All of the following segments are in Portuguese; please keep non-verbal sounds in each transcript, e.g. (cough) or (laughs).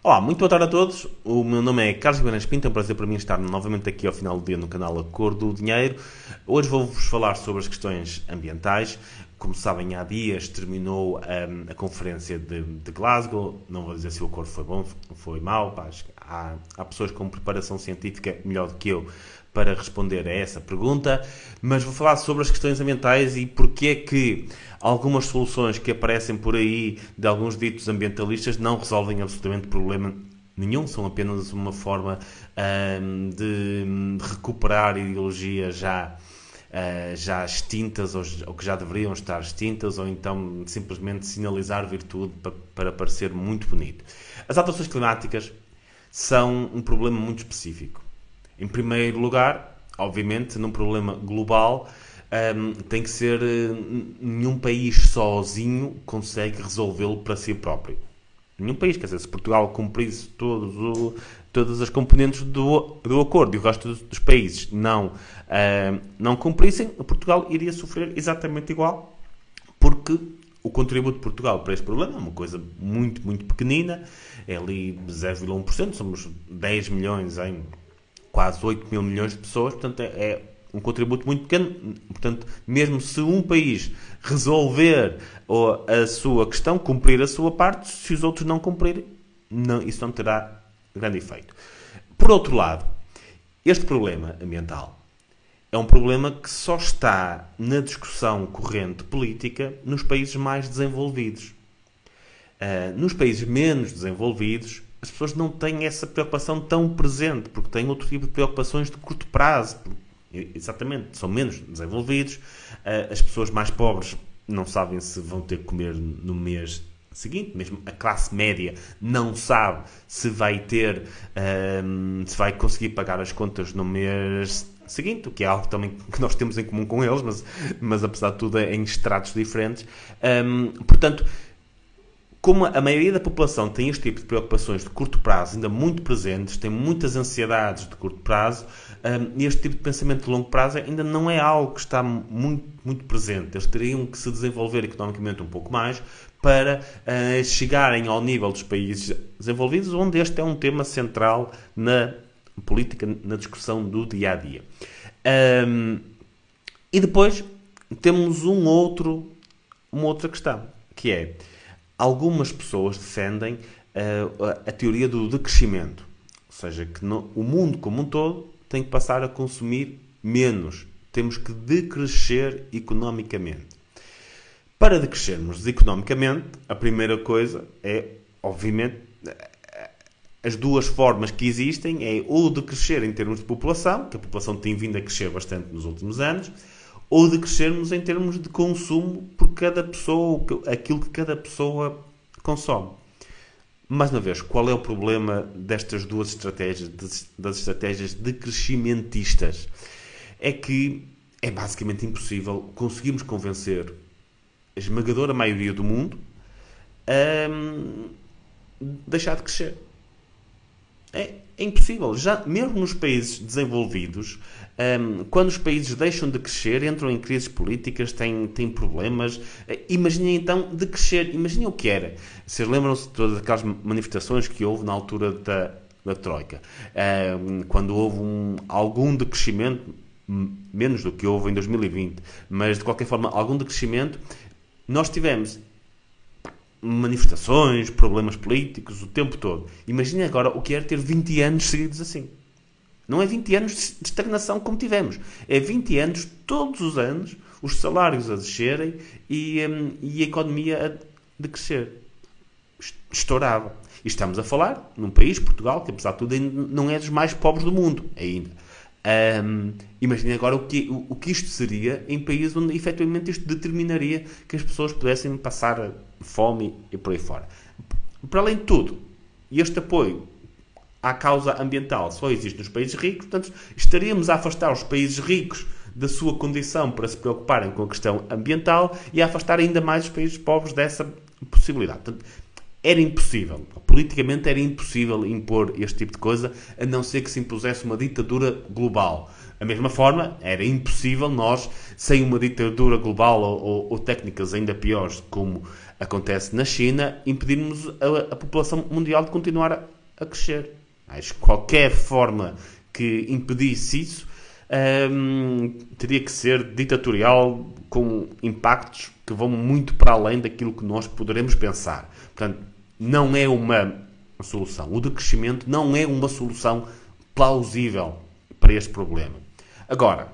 Olá, muito boa tarde a todos. O meu nome é Carlos Guimarães Pinto. É um prazer para mim estar novamente aqui ao final do dia no canal A Cor do Dinheiro. Hoje vou-vos falar sobre as questões ambientais. Como sabem, há dias terminou um, a conferência de, de, Glasgow. Não vou dizer se o acordo foi bom ou foi mau. Pá, há, há pessoas com preparação científica melhor do que eu para responder a essa pergunta, mas vou falar sobre as questões ambientais e porque é que algumas soluções que aparecem por aí de alguns ditos ambientalistas não resolvem absolutamente problema nenhum, são apenas uma forma hum, de recuperar ideologias já Uh, já extintas ou, ou, que já deveriam estar extintas, ou então simplesmente sinalizar virtude para, para parecer muito bonito. As alterações climáticas são um problema muito específico. Em primeiro lugar, obviamente, num problema global, um, tem que ser. Nenhum país sozinho consegue resolvê-lo para si próprio. Nenhum país, quer dizer, se Portugal cumprisse todos o, todas as componentes do, do acordo e o resto dos, dos países não, não cumprissem, Portugal iria sofrer exatamente igual, porque o contributo de Portugal para este problema é uma coisa muito, muito pequenina, é ali 0,1%, somos 10 milhões em quase 8 mil milhões de pessoas, portanto é, é um contributo muito pequeno. Portanto, mesmo se um país resolver a sua questão, cumprir a sua parte, se os outros não cumprirem, não, isso não terá grande efeito. Por outro lado, este problema ambiental é um problema que só está na discussão corrente política nos países mais desenvolvidos. Uh, nos países menos desenvolvidos, as pessoas não têm essa preocupação tão presente, porque têm outro tipo de preocupações de curto prazo. Exatamente, são menos desenvolvidos. Ah, as pessoas mais pobres não sabem se vão ter que comer no mês seguinte, mesmo a classe média não sabe se vai ter, se vai conseguir pagar as contas no mês seguinte, o que é algo também que nós temos em comum com eles, mas, mas apesar de tudo é em estratos diferentes. Portanto, como a maioria da população tem este tipo de preocupações de curto prazo ainda muito presentes, tem muitas ansiedades de curto prazo, um, este tipo de pensamento de longo prazo ainda não é algo que está muito, muito presente. Eles teriam que se desenvolver economicamente um pouco mais para uh, chegarem ao nível dos países desenvolvidos, onde este é um tema central na política, na discussão do dia a dia. Um, e depois temos um outro, uma outra questão, que é algumas pessoas defendem uh, a teoria do decrescimento, ou seja, que no, o mundo como um todo tem que passar a consumir menos, temos que decrescer economicamente. Para decrescermos economicamente, a primeira coisa é, obviamente, as duas formas que existem é ou de crescer em termos de população, que a população tem vindo a crescer bastante nos últimos anos, ou de crescermos em termos de consumo por cada pessoa, aquilo que cada pessoa consome. Mais uma vez, qual é o problema destas duas estratégias, das estratégias decrescimentistas? É que é basicamente impossível conseguirmos convencer a esmagadora maioria do mundo a hum, deixar de crescer. É, é impossível. Já, mesmo nos países desenvolvidos, um, quando os países deixam de crescer, entram em crises políticas, têm, têm problemas. Eh, imaginem então de crescer. Imaginem o que era. Vocês lembram-se de todas aquelas manifestações que houve na altura da, da Troika? Um, quando houve um, algum decrescimento, menos do que houve em 2020, mas de qualquer forma, algum decrescimento, nós tivemos manifestações, problemas políticos, o tempo todo. Imagine agora o que é ter 20 anos seguidos assim. Não é 20 anos de estagnação como tivemos. É 20 anos, todos os anos, os salários a descerem e, um, e a economia a decrescer. Estourava. E estamos a falar num país, Portugal, que apesar de tudo não é dos mais pobres do mundo ainda. Um, Imaginem agora o que, o, o, que isto seria em países onde efetivamente isto determinaria que as pessoas pudessem passar fome e por aí fora. Para além de tudo, este apoio à causa ambiental só existe nos países ricos, portanto, estaríamos a afastar os países ricos da sua condição para se preocuparem com a questão ambiental e a afastar ainda mais os países pobres dessa possibilidade. Portanto, era impossível, politicamente era impossível impor este tipo de coisa, a não ser que se impusesse uma ditadura global. Da mesma forma, era impossível nós, sem uma ditadura global ou, ou, ou técnicas ainda piores, como acontece na China, impedirmos a, a população mundial de continuar a, a crescer. Que qualquer forma que impedisse isso um, teria que ser ditatorial, com impactos que vão muito para além daquilo que nós poderemos pensar. Portanto, não é uma solução. O decrescimento não é uma solução plausível para este problema. Agora,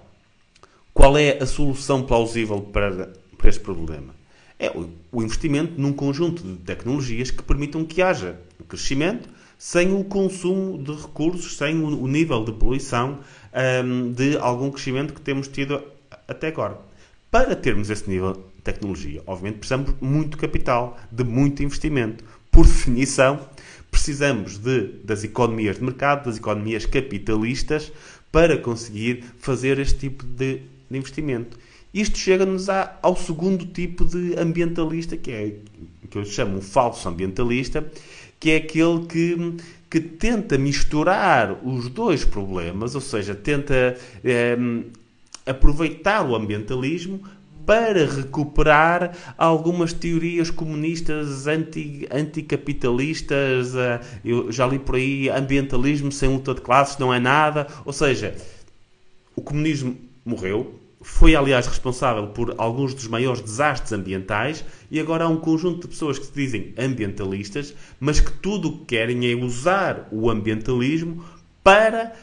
qual é a solução plausível para, para este problema? É o, investimento num conjunto de tecnologias que permitam que haja crescimento sem o consumo de recursos, sem o, nível de poluição um, de algum crescimento que temos tido até agora. Para termos esse nível de tecnologia, obviamente precisamos muito capital, de muito investimento. Por (laughs) definição, precisamos de, das economias de mercado, das economias capitalistas, para conseguir fazer este tipo de, de investimento. Isto chega-nos ao segundo tipo de ambientalista, que é que eu chamo um falso ambientalista, que é aquele que, que tenta misturar os dois problemas, ou seja, tenta é, aproveitar o ambientalismo para recuperar algumas teorias comunistas anti, anticapitalistas. Eh, eu já li por aí ambientalismo sem luta de classes não é nada. Ou seja, o comunismo morreu, foi aliás responsável por alguns dos maiores desastres ambientais e agora há um conjunto de pessoas que se dizem ambientalistas, mas que tudo o que querem é usar o ambientalismo para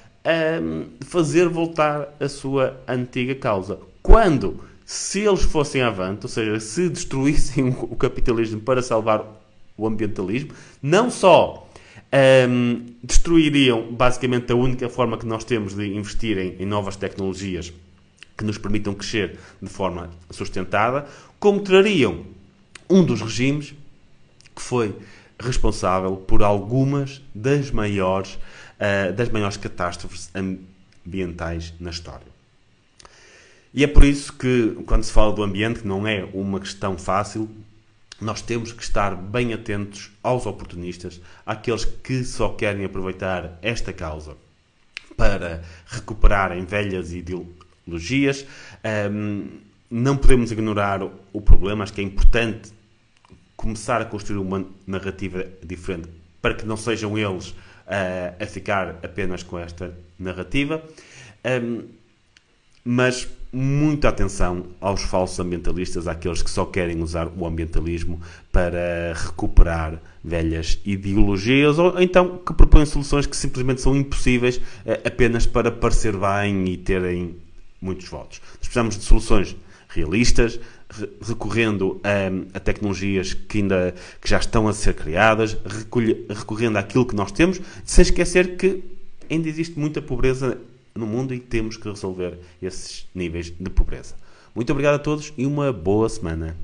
um, fazer voltar a sua antiga causa. Quando, se eles fossem avante, ou seja, se destruíssem (laughs) o capitalismo para salvar o ambientalismo, não só um, destruiriam basicamente a única forma que nós temos de investir em, em novas tecnologias que nos permitam crescer de forma sustentada, como trariam um dos regimes que foi responsável por algumas das maiores, uh, das maiores catástrofes ambientais na história. E é por isso que, quando se fala do ambiente, que não é uma questão fácil, nós temos que estar bem atentos aos oportunistas, àqueles que só querem aproveitar esta causa para recuperarem velhas Um, não podemos ignorar o problema, acho que é importante começar a construir uma narrativa diferente para que não sejam eles uh, a ficar apenas com esta narrativa. Um, mas muita atenção aos falsos ambientalistas, àqueles que só querem usar o ambientalismo para recuperar velhas ideologias ou então que propõem soluções que simplesmente são impossíveis uh, apenas para parecer bem e terem muitos votos. Nós precisamos de soluções realistas, recorrendo a, a, tecnologias que ainda que já estão a ser criadas, recolhe, recorrendo àquilo que nós temos, sem esquecer que ainda existe muita pobreza no mundo e temos que resolver esses níveis de pobreza. Muito obrigado a todos e uma boa semana.